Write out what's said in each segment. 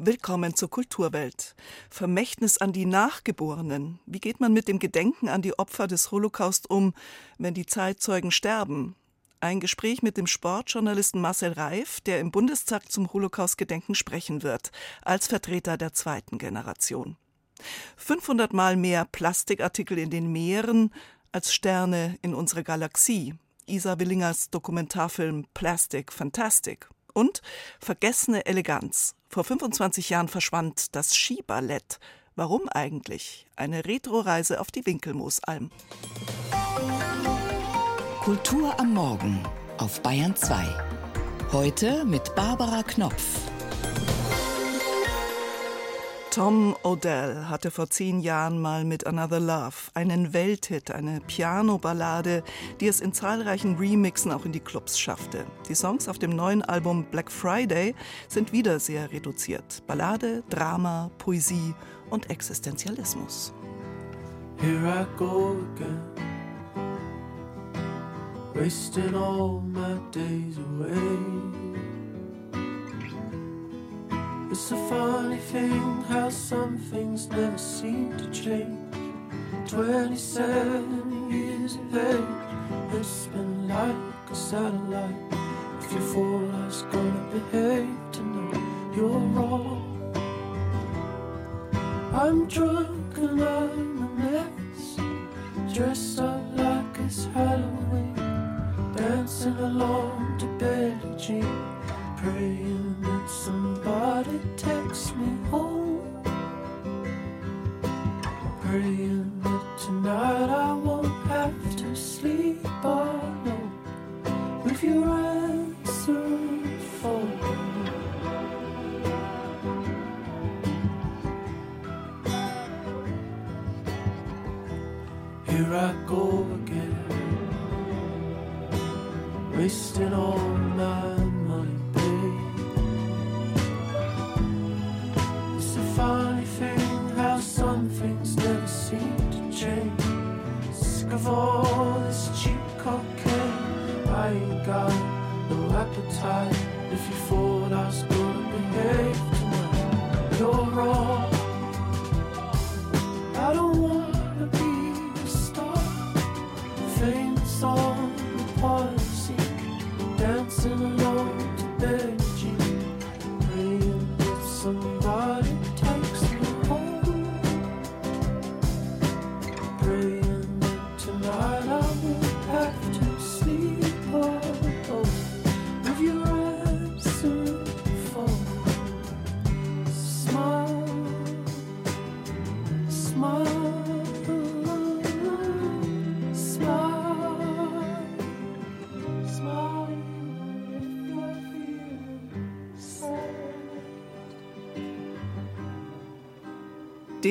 Willkommen zur Kulturwelt. Vermächtnis an die Nachgeborenen. Wie geht man mit dem Gedenken an die Opfer des Holocaust um, wenn die Zeitzeugen sterben? Ein Gespräch mit dem Sportjournalisten Marcel Reif, der im Bundestag zum Holocaust-Gedenken sprechen wird, als Vertreter der zweiten Generation. 500 Mal mehr Plastikartikel in den Meeren als Sterne in unserer Galaxie. Isa Willingers Dokumentarfilm Plastic Fantastic. Und vergessene Eleganz. Vor 25 Jahren verschwand das Skiballett. Warum eigentlich? Eine Retroreise auf die Winkelmoosalm. Kultur am Morgen auf Bayern 2. Heute mit Barbara Knopf. Tom Odell hatte vor zehn Jahren mal mit Another Love einen Welthit, eine Piano-Ballade, die es in zahlreichen Remixen auch in die Clubs schaffte. Die Songs auf dem neuen Album Black Friday sind wieder sehr reduziert. Ballade, Drama, Poesie und Existenzialismus. Here I go again, wasting all my days away. It's a funny thing how some things never seem to change. 27 years of age, it's been like a satellite. If you fall, I was gonna behave tonight. You're wrong. I'm drunk and I'm a mess, dressed up like it's Halloween, dancing along to Billie Jean, That tonight I won't have to sleep alone with your answer phone. Here I go again, wasting all sorry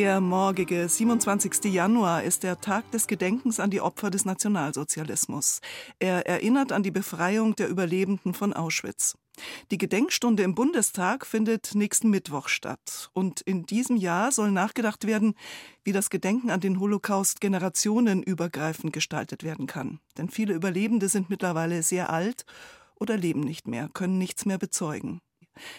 Der morgige 27. Januar ist der Tag des Gedenkens an die Opfer des Nationalsozialismus. Er erinnert an die Befreiung der Überlebenden von Auschwitz. Die Gedenkstunde im Bundestag findet nächsten Mittwoch statt. Und in diesem Jahr soll nachgedacht werden, wie das Gedenken an den Holocaust generationenübergreifend gestaltet werden kann. Denn viele Überlebende sind mittlerweile sehr alt oder leben nicht mehr, können nichts mehr bezeugen.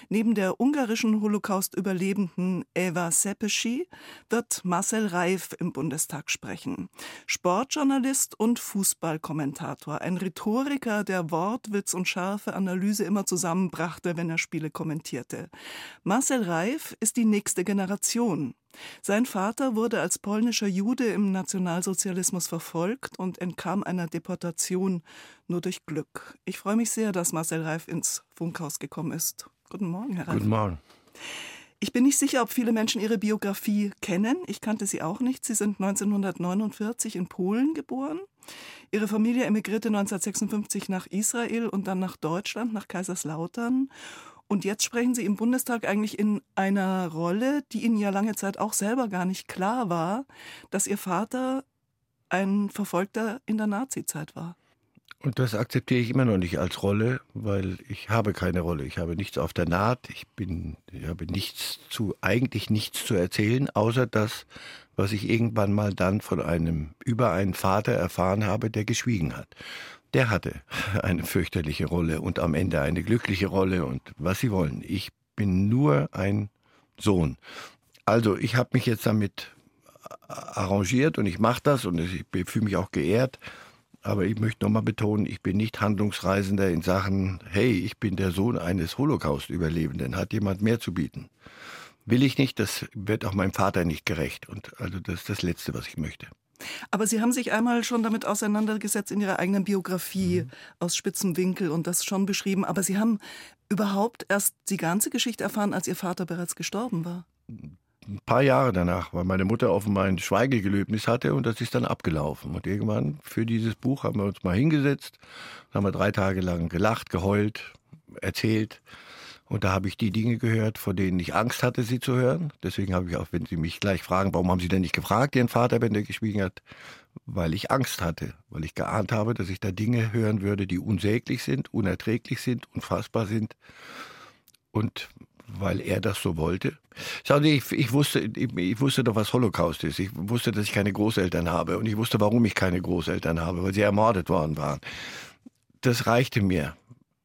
Neben der ungarischen Holocaust-Überlebenden Eva Sepeschi wird Marcel Reif im Bundestag sprechen. Sportjournalist und Fußballkommentator, ein Rhetoriker, der Wortwitz und scharfe Analyse immer zusammenbrachte, wenn er Spiele kommentierte. Marcel Reif ist die nächste Generation. Sein Vater wurde als polnischer Jude im Nationalsozialismus verfolgt und entkam einer Deportation nur durch Glück. Ich freue mich sehr, dass Marcel Reif ins Funkhaus gekommen ist. Guten Morgen, Herr Reif. Guten Morgen. Ich bin nicht sicher, ob viele Menschen Ihre Biografie kennen. Ich kannte Sie auch nicht. Sie sind 1949 in Polen geboren. Ihre Familie emigrierte 1956 nach Israel und dann nach Deutschland, nach Kaiserslautern. Und jetzt sprechen Sie im Bundestag eigentlich in einer Rolle, die Ihnen ja lange Zeit auch selber gar nicht klar war, dass Ihr Vater ein Verfolgter in der Nazizeit war. Und das akzeptiere ich immer noch nicht als Rolle, weil ich habe keine Rolle. Ich habe nichts auf der Naht. Ich bin, ich habe nichts zu, eigentlich nichts zu erzählen, außer das, was ich irgendwann mal dann von einem, über einen Vater erfahren habe, der geschwiegen hat. Der hatte eine fürchterliche Rolle und am Ende eine glückliche Rolle und was Sie wollen. Ich bin nur ein Sohn. Also ich habe mich jetzt damit arrangiert und ich mache das und ich fühle mich auch geehrt. Aber ich möchte nochmal betonen, ich bin nicht Handlungsreisender in Sachen, hey, ich bin der Sohn eines Holocaust-Überlebenden, hat jemand mehr zu bieten. Will ich nicht, das wird auch meinem Vater nicht gerecht. Und also das ist das Letzte, was ich möchte. Aber Sie haben sich einmal schon damit auseinandergesetzt in Ihrer eigenen Biografie mhm. aus spitzem Winkel und das schon beschrieben. Aber Sie haben überhaupt erst die ganze Geschichte erfahren, als Ihr Vater bereits gestorben war. Ein paar Jahre danach, weil meine Mutter auf mein Schweigegelöbnis hatte und das ist dann abgelaufen. Und irgendwann für dieses Buch haben wir uns mal hingesetzt, haben wir drei Tage lang gelacht, geheult, erzählt. Und da habe ich die Dinge gehört, vor denen ich Angst hatte, sie zu hören. Deswegen habe ich auch, wenn Sie mich gleich fragen, warum haben Sie denn nicht gefragt, Ihren Vater, wenn der geschwiegen hat? Weil ich Angst hatte, weil ich geahnt habe, dass ich da Dinge hören würde, die unsäglich sind, unerträglich sind, unfassbar sind. Und weil er das so wollte. Schauen Sie, ich, ich, wusste, ich, ich, wusste doch, was Holocaust ist. Ich wusste, dass ich keine Großeltern habe. Und ich wusste, warum ich keine Großeltern habe, weil sie ermordet worden waren. Das reichte mir.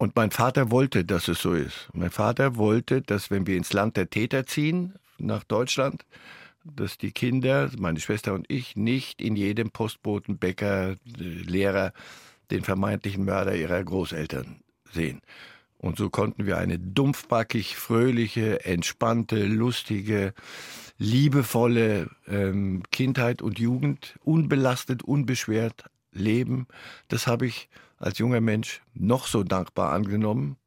Und mein Vater wollte, dass es so ist. Mein Vater wollte, dass wenn wir ins Land der Täter ziehen, nach Deutschland, dass die Kinder, meine Schwester und ich, nicht in jedem Postboten, Bäcker, Lehrer den vermeintlichen Mörder ihrer Großeltern sehen. Und so konnten wir eine dumpfbackig, fröhliche, entspannte, lustige, liebevolle ähm, Kindheit und Jugend unbelastet, unbeschwert leben. Das habe ich als junger Mensch noch so dankbar angenommen.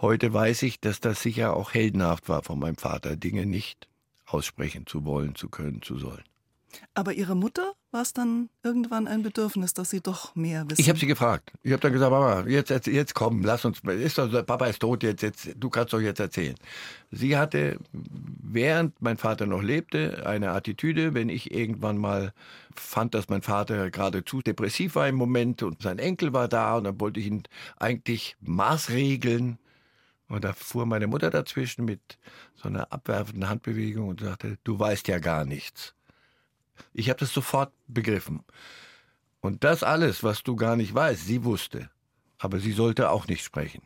Heute weiß ich, dass das sicher auch heldenhaft war von meinem Vater, Dinge nicht aussprechen zu wollen, zu können, zu sollen. Aber Ihre Mutter war es dann irgendwann ein Bedürfnis, dass Sie doch mehr wissen? Ich habe sie gefragt. Ich habe dann gesagt, Mama, jetzt, jetzt komm, lass uns, ist doch, Papa ist tot, jetzt, jetzt, du kannst doch jetzt erzählen. Sie hatte, während mein Vater noch lebte, eine Attitüde, wenn ich irgendwann mal fand, dass mein Vater geradezu depressiv war im Moment und sein Enkel war da und dann wollte ich ihn eigentlich maßregeln. Und da fuhr meine Mutter dazwischen mit so einer abwerfenden Handbewegung und sagte, du weißt ja gar nichts. Ich habe das sofort begriffen. Und das alles, was du gar nicht weißt, sie wusste. Aber sie sollte auch nicht sprechen.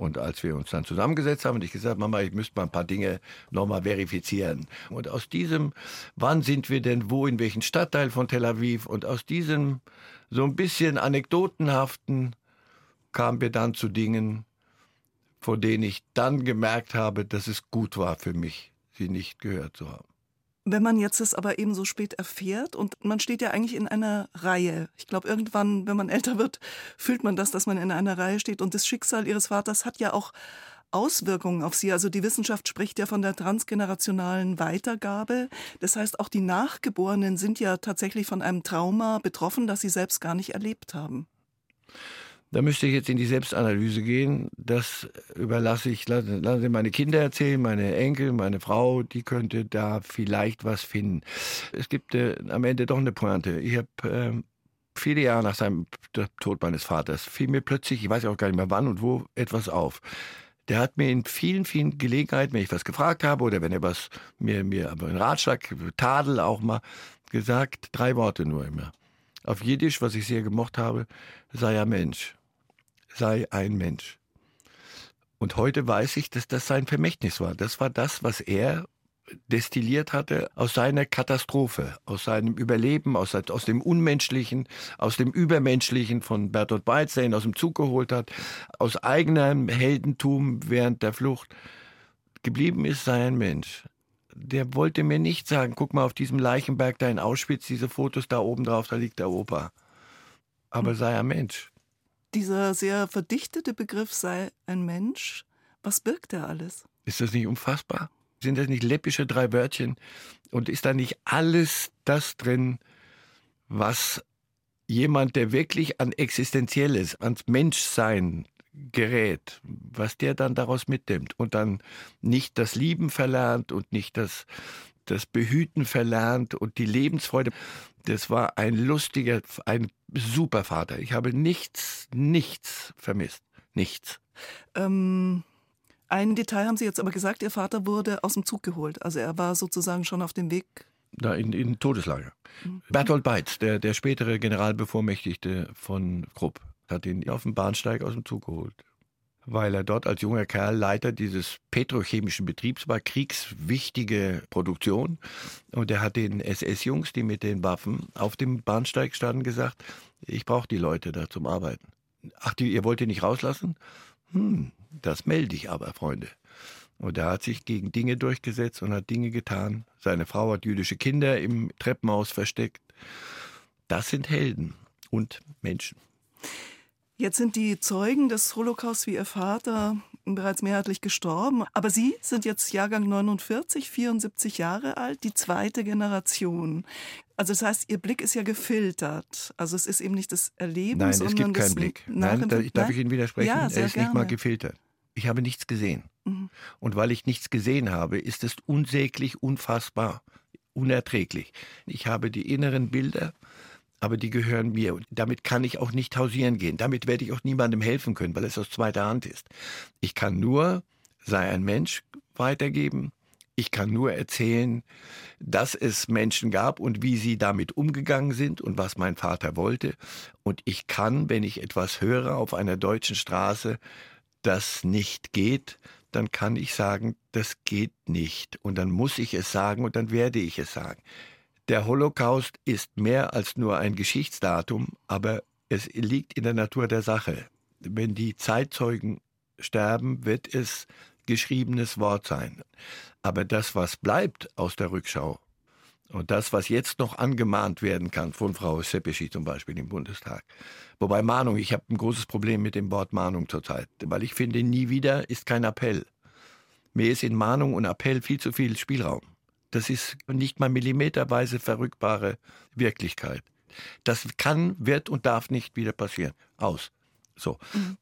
Und als wir uns dann zusammengesetzt haben und ich gesagt, Mama, ich müsste mal ein paar Dinge nochmal verifizieren. Und aus diesem, wann sind wir denn wo, in welchem Stadtteil von Tel Aviv? Und aus diesem so ein bisschen anekdotenhaften kamen wir dann zu Dingen, von denen ich dann gemerkt habe, dass es gut war für mich, sie nicht gehört zu haben. Wenn man jetzt es aber eben so spät erfährt und man steht ja eigentlich in einer Reihe. Ich glaube, irgendwann, wenn man älter wird, fühlt man das, dass man in einer Reihe steht. Und das Schicksal ihres Vaters hat ja auch Auswirkungen auf sie. Also die Wissenschaft spricht ja von der transgenerationalen Weitergabe. Das heißt, auch die Nachgeborenen sind ja tatsächlich von einem Trauma betroffen, das sie selbst gar nicht erlebt haben. Da müsste ich jetzt in die Selbstanalyse gehen. Das überlasse ich, lassen Sie meine Kinder erzählen, meine Enkel, meine Frau, die könnte da vielleicht was finden. Es gibt äh, am Ende doch eine Pointe. Ich habe äh, viele Jahre nach seinem Tod meines Vaters, fiel mir plötzlich, ich weiß auch gar nicht mehr wann und wo, etwas auf. Der hat mir in vielen, vielen Gelegenheiten, wenn ich was gefragt habe oder wenn er was mir, mir einen Ratschlag, Tadel auch mal, gesagt, drei Worte nur immer. Auf Jiddisch, was ich sehr gemocht habe, sei er Mensch sei ein Mensch. Und heute weiß ich, dass das sein Vermächtnis war. Das war das, was er destilliert hatte aus seiner Katastrophe, aus seinem Überleben, aus, aus dem Unmenschlichen, aus dem Übermenschlichen von Bertolt Brecht, der ihn aus dem Zug geholt hat, aus eigenem Heldentum während der Flucht. Geblieben ist, sei ein Mensch. Der wollte mir nicht sagen, guck mal auf diesem Leichenberg da in Auschwitz, diese Fotos da oben drauf, da liegt der Opa. Aber hm. sei ein Mensch dieser sehr verdichtete Begriff sei ein Mensch. Was birgt er alles? Ist das nicht unfassbar? Sind das nicht läppische drei Wörtchen? Und ist da nicht alles das drin, was jemand, der wirklich an Existenzielles, ans Menschsein gerät, was der dann daraus mitnimmt und dann nicht das Lieben verlernt und nicht das, das Behüten verlernt und die Lebensfreude. Das war ein lustiger, ein super Vater. Ich habe nichts, nichts vermisst. Nichts. Ähm, ein Detail haben Sie jetzt aber gesagt, Ihr Vater wurde aus dem Zug geholt. Also er war sozusagen schon auf dem Weg. Da in, in Todeslager. Mhm. Bertolt Beitz, der, der spätere Generalbevormächtigte von Krupp, hat ihn auf dem Bahnsteig aus dem Zug geholt. Weil er dort als junger Kerl Leiter dieses petrochemischen Betriebs war, kriegswichtige Produktion. Und er hat den SS-Jungs, die mit den Waffen auf dem Bahnsteig standen, gesagt, ich brauche die Leute da zum Arbeiten. Ach, die, ihr wollt die nicht rauslassen? Hm, das melde ich aber, Freunde. Und er hat sich gegen Dinge durchgesetzt und hat Dinge getan. Seine Frau hat jüdische Kinder im Treppenhaus versteckt. Das sind Helden und Menschen. Jetzt sind die Zeugen des Holocaust wie ihr Vater bereits mehrheitlich gestorben. Aber Sie sind jetzt Jahrgang 49, 74 Jahre alt, die zweite Generation. Also das heißt, Ihr Blick ist ja gefiltert. Also es ist eben nicht das Erleben, Nein, sondern es gibt keinen Blick. Nein, da, darf ich Ihnen widersprechen? Ja, er ist gerne. nicht mal gefiltert. Ich habe nichts gesehen. Mhm. Und weil ich nichts gesehen habe, ist es unsäglich, unfassbar, unerträglich. Ich habe die inneren Bilder aber die gehören mir. Und damit kann ich auch nicht hausieren gehen. Damit werde ich auch niemandem helfen können, weil es aus zweiter Hand ist. Ich kann nur, sei ein Mensch, weitergeben. Ich kann nur erzählen, dass es Menschen gab und wie sie damit umgegangen sind und was mein Vater wollte. Und ich kann, wenn ich etwas höre auf einer deutschen Straße, das nicht geht, dann kann ich sagen, das geht nicht. Und dann muss ich es sagen und dann werde ich es sagen. Der Holocaust ist mehr als nur ein Geschichtsdatum, aber es liegt in der Natur der Sache. Wenn die Zeitzeugen sterben, wird es geschriebenes Wort sein. Aber das, was bleibt aus der Rückschau und das, was jetzt noch angemahnt werden kann, von Frau Sepeschi zum Beispiel im Bundestag. Wobei Mahnung, ich habe ein großes Problem mit dem Wort Mahnung zurzeit, weil ich finde, nie wieder ist kein Appell. Mir ist in Mahnung und Appell viel zu viel Spielraum. Das ist nicht mal millimeterweise verrückbare Wirklichkeit. Das kann, wird und darf nicht wieder passieren. Aus. So. Mhm.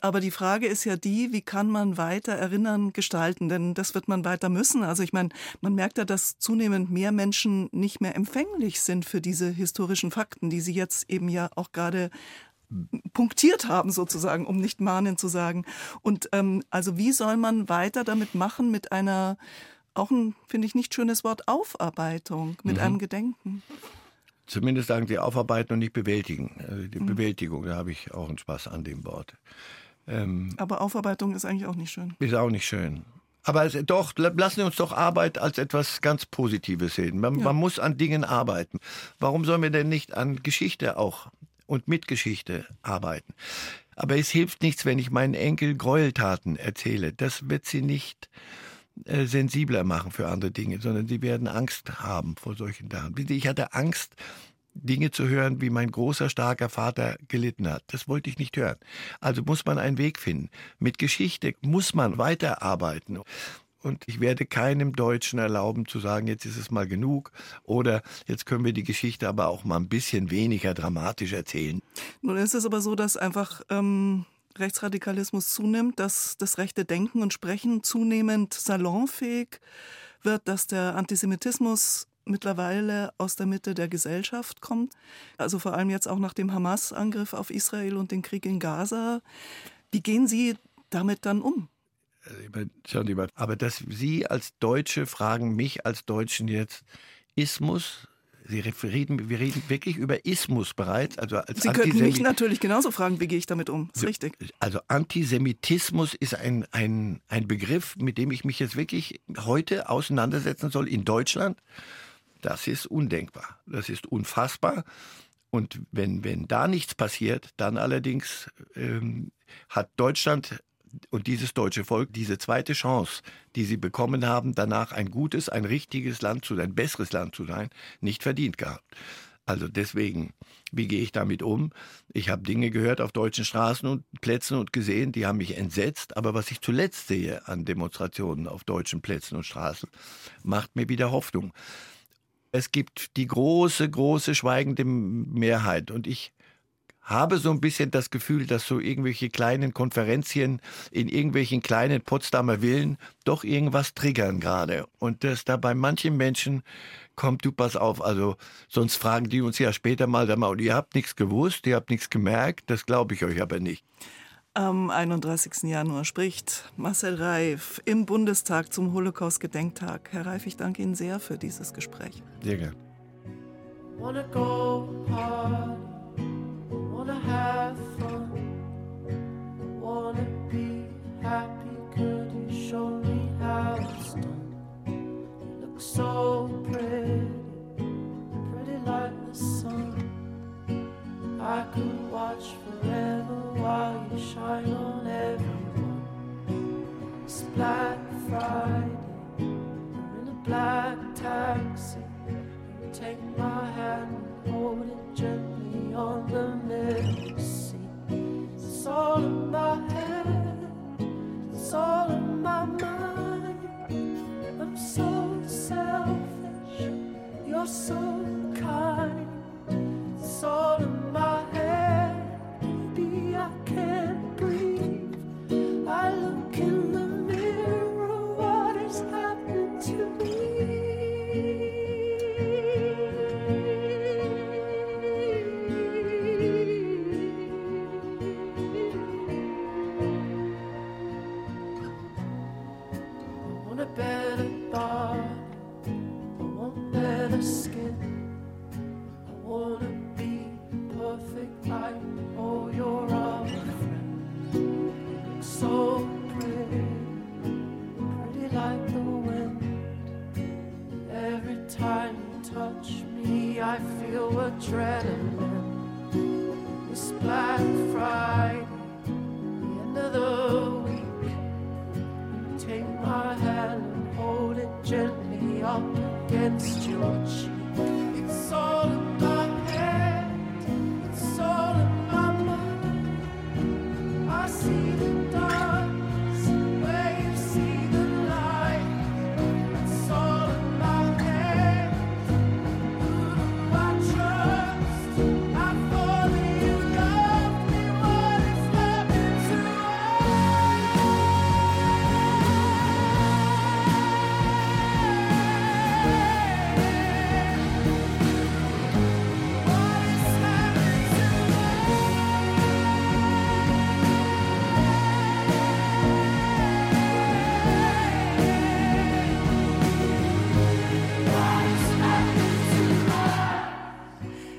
Aber die Frage ist ja die, wie kann man weiter erinnern, gestalten? Denn das wird man weiter müssen. Also ich meine, man merkt ja, dass zunehmend mehr Menschen nicht mehr empfänglich sind für diese historischen Fakten, die sie jetzt eben ja auch gerade punktiert haben sozusagen, um nicht mahnen zu sagen. Und ähm, also wie soll man weiter damit machen mit einer auch ein, finde ich, nicht schönes Wort, Aufarbeitung mit mhm. einem Gedenken. Zumindest sagen Sie aufarbeiten und nicht bewältigen. Also die mhm. Bewältigung, da habe ich auch einen Spaß an dem Wort. Ähm, Aber Aufarbeitung ist eigentlich auch nicht schön. Ist auch nicht schön. Aber es, doch, lassen wir uns doch Arbeit als etwas ganz Positives sehen. Man, ja. man muss an Dingen arbeiten. Warum sollen wir denn nicht an Geschichte auch und mit Geschichte arbeiten? Aber es hilft nichts, wenn ich meinen Enkel Gräueltaten erzähle. Das wird sie nicht äh, sensibler machen für andere Dinge, sondern sie werden Angst haben vor solchen Sachen. Ich hatte Angst, Dinge zu hören, wie mein großer, starker Vater gelitten hat. Das wollte ich nicht hören. Also muss man einen Weg finden. Mit Geschichte muss man weiterarbeiten. Und ich werde keinem Deutschen erlauben zu sagen, jetzt ist es mal genug oder jetzt können wir die Geschichte aber auch mal ein bisschen weniger dramatisch erzählen. Nun ist es aber so, dass einfach ähm, Rechtsradikalismus zunimmt, dass das rechte Denken und Sprechen zunehmend salonfähig wird, dass der Antisemitismus mittlerweile aus der Mitte der Gesellschaft kommt. Also vor allem jetzt auch nach dem Hamas-Angriff auf Israel und den Krieg in Gaza. Wie gehen Sie damit dann um? Mal, aber dass Sie als Deutsche fragen mich als Deutschen jetzt, Ismus, Sie reden, wir reden wirklich über Ismus bereits. Also als Sie könnten mich natürlich genauso fragen, wie gehe ich damit um? Ist richtig. Also Antisemitismus ist ein, ein, ein Begriff, mit dem ich mich jetzt wirklich heute auseinandersetzen soll in Deutschland. Das ist undenkbar. Das ist unfassbar. Und wenn, wenn da nichts passiert, dann allerdings ähm, hat Deutschland und dieses deutsche Volk diese zweite Chance, die sie bekommen haben, danach ein gutes, ein richtiges Land zu sein, ein besseres Land zu sein, nicht verdient gehabt. Also deswegen, wie gehe ich damit um? Ich habe Dinge gehört auf deutschen Straßen und Plätzen und gesehen, die haben mich entsetzt. Aber was ich zuletzt sehe an Demonstrationen auf deutschen Plätzen und Straßen, macht mir wieder Hoffnung. Es gibt die große, große schweigende Mehrheit. Und ich habe so ein bisschen das Gefühl, dass so irgendwelche kleinen Konferenzien in irgendwelchen kleinen Potsdamer Villen doch irgendwas triggern gerade. Und dass da bei manchen Menschen kommt, du pass auf, also sonst fragen die uns ja später mal, sag mal, ihr habt nichts gewusst, ihr habt nichts gemerkt, das glaube ich euch aber nicht. Am 31. Januar spricht Marcel Reif im Bundestag zum Holocaust-Gedenktag. Herr Reif, ich danke Ihnen sehr für dieses Gespräch. Sehr gerne. Take my hand and hold it gently on the seat. It's all in my head, it's all in my mind. I'm so selfish, you're so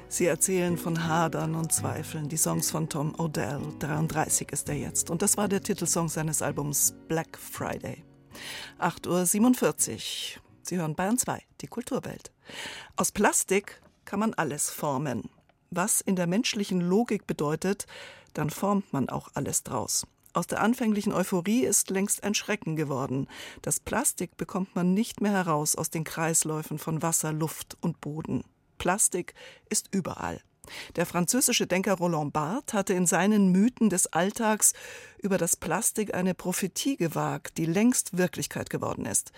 Sie erzählen von Hadern und Zweifeln. Die Songs von Tom Odell, 33 ist er jetzt. Und das war der Titelsong seines Albums Black Friday. 8.47 Uhr. Sie hören Bayern 2, die Kulturwelt. Aus Plastik kann man alles formen. Was in der menschlichen Logik bedeutet, dann formt man auch alles draus. Aus der anfänglichen Euphorie ist längst ein Schrecken geworden. Das Plastik bekommt man nicht mehr heraus aus den Kreisläufen von Wasser, Luft und Boden. Plastik ist überall. Der französische Denker Roland Barthes hatte in seinen Mythen des Alltags über das Plastik eine Prophetie gewagt, die längst Wirklichkeit geworden ist.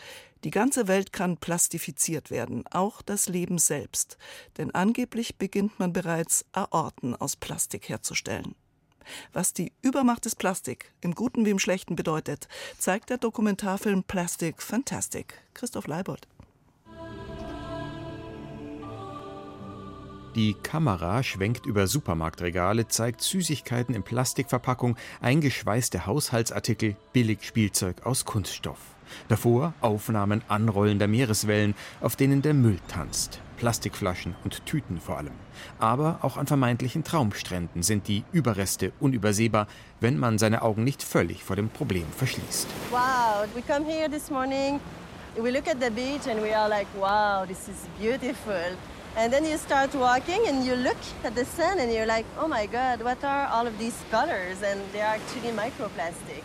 Die ganze Welt kann plastifiziert werden, auch das Leben selbst. Denn angeblich beginnt man bereits Aorten aus Plastik herzustellen. Was die Übermacht des Plastik im Guten wie im Schlechten bedeutet, zeigt der Dokumentarfilm Plastic Fantastic. Christoph Leibold. Die Kamera schwenkt über Supermarktregale, zeigt Süßigkeiten in Plastikverpackung, eingeschweißte Haushaltsartikel, Billigspielzeug aus Kunststoff. Davor Aufnahmen anrollender Meereswellen, auf denen der Müll tanzt. Plastikflaschen und Tüten vor allem. Aber auch an vermeintlichen Traumstränden sind die Überreste unübersehbar, wenn man seine Augen nicht völlig vor dem Problem verschließt. Wow, we come here this morning, we look at the beach and we are like, wow, this is beautiful. And then you start walking and you look at the sun and you're like, oh my God, what are all of these colors? And they're actually microplastic.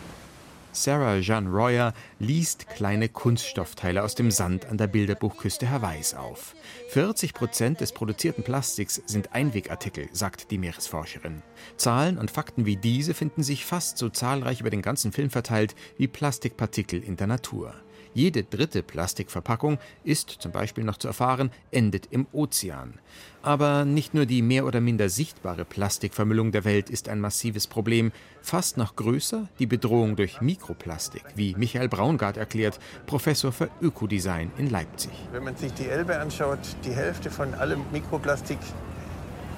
Sarah Jeanne Royer liest kleine Kunststoffteile aus dem Sand an der Bilderbuchküste Hawaiis auf. 40 Prozent des produzierten Plastiks sind Einwegartikel, sagt die Meeresforscherin. Zahlen und Fakten wie diese finden sich fast so zahlreich über den ganzen Film verteilt wie Plastikpartikel in der Natur. Jede dritte Plastikverpackung ist, zum Beispiel noch zu erfahren, endet im Ozean. Aber nicht nur die mehr oder minder sichtbare Plastikvermüllung der Welt ist ein massives Problem. Fast noch größer die Bedrohung durch Mikroplastik, wie Michael Braungart erklärt, Professor für Ökodesign in Leipzig. Wenn man sich die Elbe anschaut, die Hälfte von allem Mikroplastik,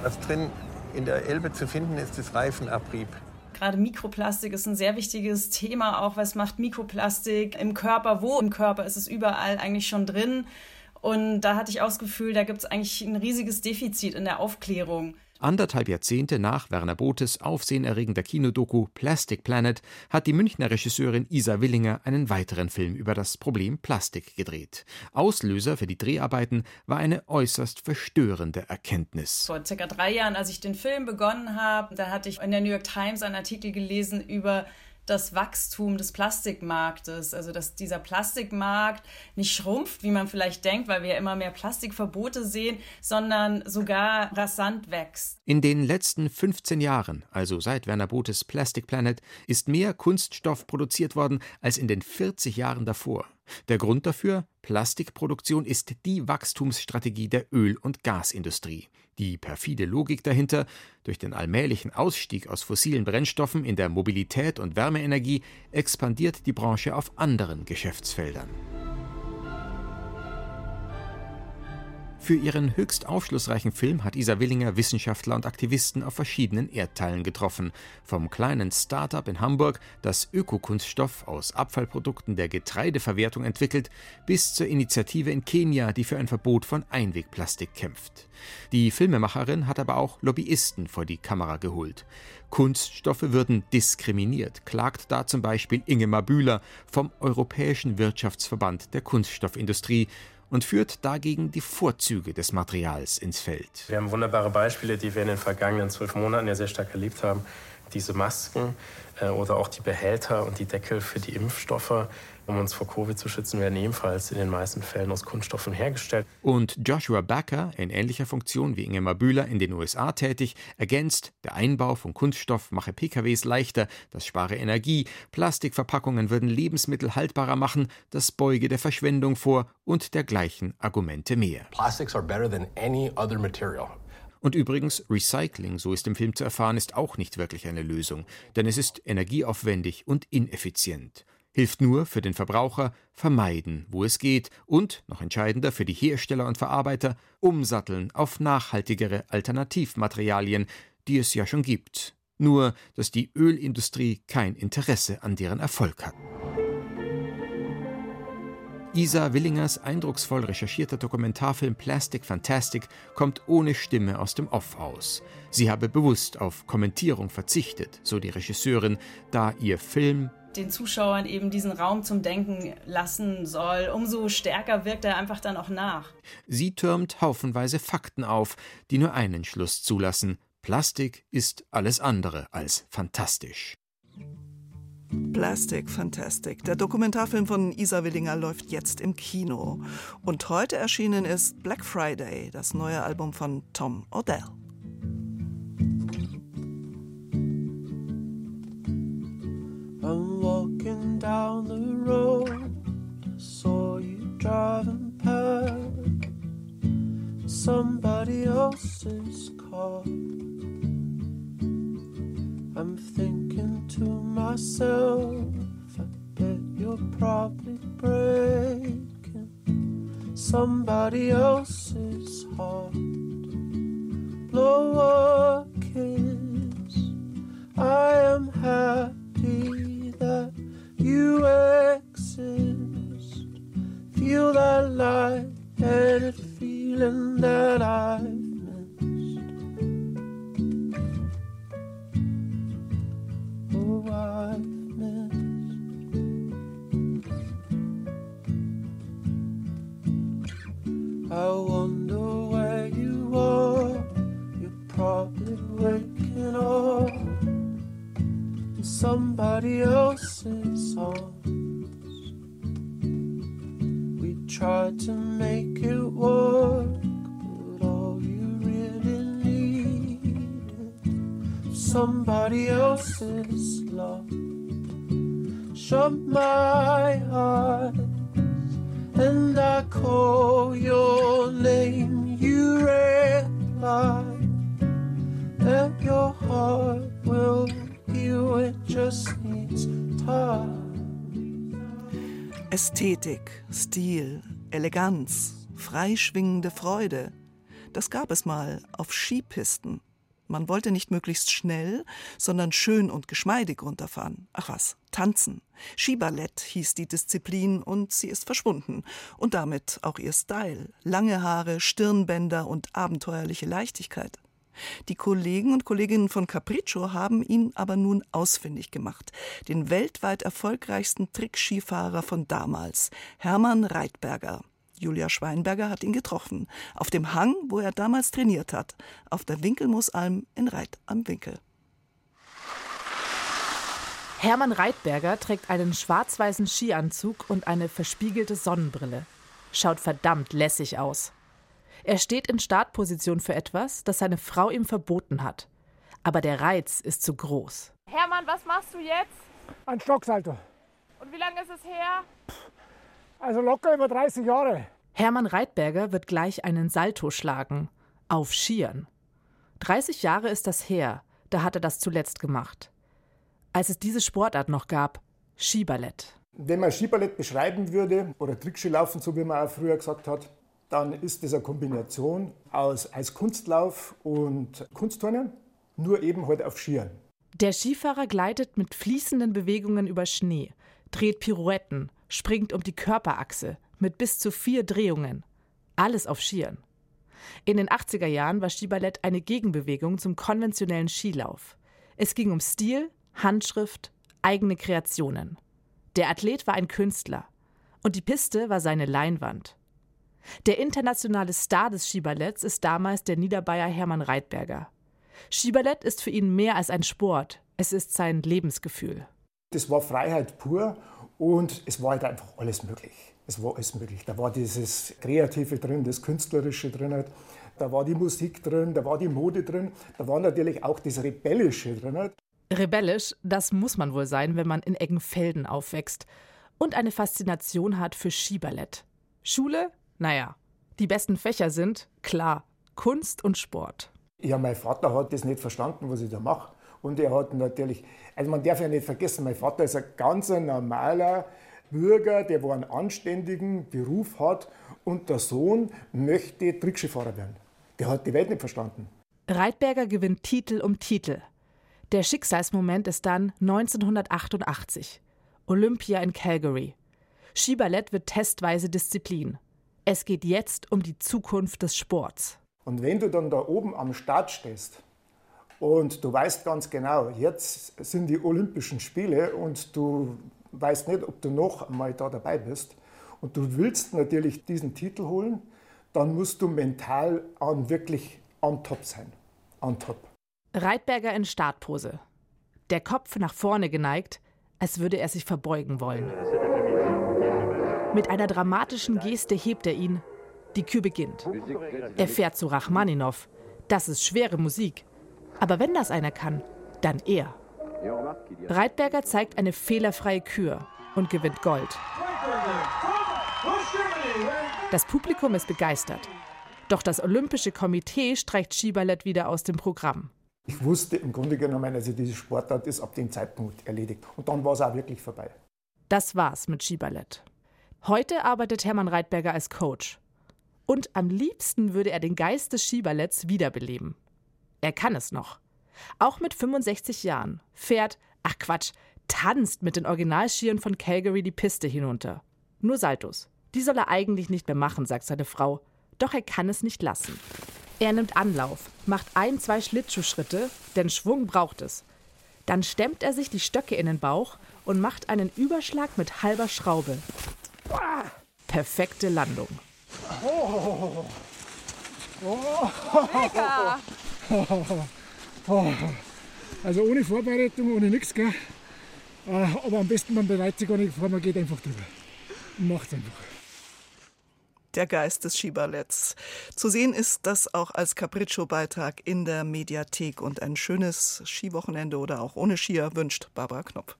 was drin in der Elbe zu finden ist, ist Reifenabrieb. Gerade Mikroplastik ist ein sehr wichtiges Thema. Auch was macht Mikroplastik im Körper? Wo im Körper ist es überall eigentlich schon drin? Und da hatte ich auch das Gefühl, da gibt es eigentlich ein riesiges Defizit in der Aufklärung. Anderthalb Jahrzehnte nach Werner Bothes aufsehenerregender Kinodoku Plastic Planet hat die Münchner Regisseurin Isa Willinger einen weiteren Film über das Problem Plastik gedreht. Auslöser für die Dreharbeiten war eine äußerst verstörende Erkenntnis. Vor circa drei Jahren, als ich den Film begonnen habe, da hatte ich in der New York Times einen Artikel gelesen über das Wachstum des Plastikmarktes, also dass dieser Plastikmarkt nicht schrumpft, wie man vielleicht denkt, weil wir ja immer mehr Plastikverbote sehen, sondern sogar rasant wächst. In den letzten 15 Jahren, also seit Werner Bothes Plastic Planet, ist mehr Kunststoff produziert worden als in den 40 Jahren davor. Der Grund dafür? Plastikproduktion ist die Wachstumsstrategie der Öl- und Gasindustrie. Die perfide Logik dahinter, durch den allmählichen Ausstieg aus fossilen Brennstoffen in der Mobilität und Wärmeenergie expandiert die Branche auf anderen Geschäftsfeldern. Für ihren höchst aufschlussreichen Film hat Isa Willinger Wissenschaftler und Aktivisten auf verschiedenen Erdteilen getroffen. Vom kleinen Start-up in Hamburg, das Ökokunststoff aus Abfallprodukten der Getreideverwertung entwickelt, bis zur Initiative in Kenia, die für ein Verbot von Einwegplastik kämpft. Die Filmemacherin hat aber auch Lobbyisten vor die Kamera geholt. Kunststoffe würden diskriminiert, klagt da zum Beispiel Ingemar Bühler vom Europäischen Wirtschaftsverband der Kunststoffindustrie und führt dagegen die Vorzüge des Materials ins Feld. Wir haben wunderbare Beispiele, die wir in den vergangenen zwölf Monaten ja sehr stark erlebt haben. Diese Masken äh, oder auch die Behälter und die Deckel für die Impfstoffe um uns vor Covid zu schützen, werden ebenfalls in den meisten Fällen aus Kunststoffen hergestellt. Und Joshua Backer, in ähnlicher Funktion wie Ingemar Bühler in den USA tätig, ergänzt, der Einbau von Kunststoff mache PKWs leichter, das spare Energie, Plastikverpackungen würden Lebensmittel haltbarer machen, das beuge der Verschwendung vor und dergleichen Argumente mehr. Plastics are better than any other material. Und übrigens, Recycling, so ist im Film zu erfahren, ist auch nicht wirklich eine Lösung, denn es ist energieaufwendig und ineffizient hilft nur für den Verbraucher vermeiden, wo es geht und, noch entscheidender für die Hersteller und Verarbeiter, umsatteln auf nachhaltigere Alternativmaterialien, die es ja schon gibt. Nur, dass die Ölindustrie kein Interesse an deren Erfolg hat. Isa Willingers eindrucksvoll recherchierter Dokumentarfilm Plastic Fantastic kommt ohne Stimme aus dem Off aus. Sie habe bewusst auf Kommentierung verzichtet, so die Regisseurin, da ihr Film den Zuschauern eben diesen Raum zum Denken lassen soll, umso stärker wirkt er einfach dann auch nach. Sie türmt haufenweise Fakten auf, die nur einen Schluss zulassen. Plastik ist alles andere als fantastisch. Plastic Fantastic. Der Dokumentarfilm von Isa Willinger läuft jetzt im Kino. Und heute erschienen ist Black Friday, das neue Album von Tom Odell. Down the road. I saw you driving past somebody else's car. I'm thinking to myself, I bet you're probably breaking somebody else's heart. Blow a kiss. I am happy Feel that light and feeling that I've missed. Oh, I've missed. I wonder where you are. You're probably waking up somebody else's arms. To make it work, but all you really needed somebody else's love. Shut my eyes and I call your name. You realize that your heart will heal. It just needs time. Ästhetik, Stil, Eleganz, freischwingende Freude. Das gab es mal auf Skipisten. Man wollte nicht möglichst schnell, sondern schön und geschmeidig runterfahren. Ach was, tanzen. Skiballett hieß die Disziplin und sie ist verschwunden. Und damit auch ihr Style. Lange Haare, Stirnbänder und abenteuerliche Leichtigkeit. Die Kollegen und Kolleginnen von Capriccio haben ihn aber nun ausfindig gemacht. Den weltweit erfolgreichsten Trickskifahrer von damals, Hermann Reitberger. Julia Schweinberger hat ihn getroffen. Auf dem Hang, wo er damals trainiert hat. Auf der Winkelmoosalm in Reit am Winkel. Hermann Reitberger trägt einen schwarz-weißen Skianzug und eine verspiegelte Sonnenbrille. Schaut verdammt lässig aus. Er steht in Startposition für etwas, das seine Frau ihm verboten hat. Aber der Reiz ist zu groß. Hermann, was machst du jetzt? Ein Stocksalto. Und wie lange ist es her? Also locker über 30 Jahre. Hermann Reitberger wird gleich einen Salto schlagen. Auf Skiern. 30 Jahre ist das her, da hat er das zuletzt gemacht als es diese Sportart noch gab, Skiballett. Wenn man Skiballett beschreiben würde, oder Trickskilaufen, so wie man auch früher gesagt hat, dann ist das eine Kombination aus Eiskunstlauf und Kunstturnen, nur eben halt auf Skiern. Der Skifahrer gleitet mit fließenden Bewegungen über Schnee, dreht Pirouetten, springt um die Körperachse mit bis zu vier Drehungen. Alles auf Skiern. In den 80er Jahren war Skiballett eine Gegenbewegung zum konventionellen Skilauf. Es ging um Stil, Handschrift, eigene Kreationen. Der Athlet war ein Künstler und die Piste war seine Leinwand. Der internationale Star des Skiballetts ist damals der Niederbayer Hermann Reitberger. Skiballett ist für ihn mehr als ein Sport, es ist sein Lebensgefühl. Das war Freiheit pur und es war halt einfach alles möglich. Es war alles möglich. Da war dieses Kreative drin, das Künstlerische drin, da war die Musik drin, da war die Mode drin, da war natürlich auch das Rebellische drin. Rebellisch, das muss man wohl sein, wenn man in Eggenfelden aufwächst und eine Faszination hat für Skiballett. Schule? Naja, die besten Fächer sind, klar, Kunst und Sport. Ja, mein Vater hat das nicht verstanden, was ich da mache. Und er hat natürlich, also man darf ja nicht vergessen, mein Vater ist ein ganz normaler Bürger, der wo einen anständigen Beruf hat und der Sohn möchte Trickskifahrer werden. Der hat die Welt nicht verstanden. Reitberger gewinnt Titel um Titel. Der Schicksalsmoment ist dann 1988. Olympia in Calgary. Skiballett wird testweise Disziplin. Es geht jetzt um die Zukunft des Sports. Und wenn du dann da oben am Start stehst und du weißt ganz genau, jetzt sind die Olympischen Spiele und du weißt nicht, ob du noch einmal da dabei bist und du willst natürlich diesen Titel holen, dann musst du mental an wirklich on top sein. On top. Reitberger in Startpose. Der Kopf nach vorne geneigt, als würde er sich verbeugen wollen. Mit einer dramatischen Geste hebt er ihn. Die Kür beginnt. Er fährt zu Rachmaninow. Das ist schwere Musik. Aber wenn das einer kann, dann er. Reitberger zeigt eine fehlerfreie Kür und gewinnt Gold. Das Publikum ist begeistert. Doch das Olympische Komitee streicht Skiballett wieder aus dem Programm. Ich wusste im Grunde genommen, also diese Sportart ist ab dem Zeitpunkt erledigt. Und dann war es auch wirklich vorbei. Das war's mit Skiballett. Heute arbeitet Hermann Reitberger als Coach. Und am liebsten würde er den Geist des Skiballetts wiederbeleben. Er kann es noch. Auch mit 65 Jahren. Fährt, ach Quatsch, tanzt mit den Originalskiern von Calgary die Piste hinunter. Nur Saltos. Die soll er eigentlich nicht mehr machen, sagt seine Frau. Doch er kann es nicht lassen. Er nimmt Anlauf, macht ein, zwei Schlittschuhschritte, denn Schwung braucht es. Dann stemmt er sich die Stöcke in den Bauch und macht einen Überschlag mit halber Schraube. Perfekte Landung. Oh. Mega! Also ohne Vorbereitung, ohne nichts, gell? Aber am besten man bereitet sich gar nicht vor, man geht einfach drüber. Und macht einfach der Geist des Skiballetts. Zu sehen ist das auch als Capriccio-Beitrag in der Mediathek und ein schönes Skiwochenende oder auch ohne Skier wünscht Barbara Knopf.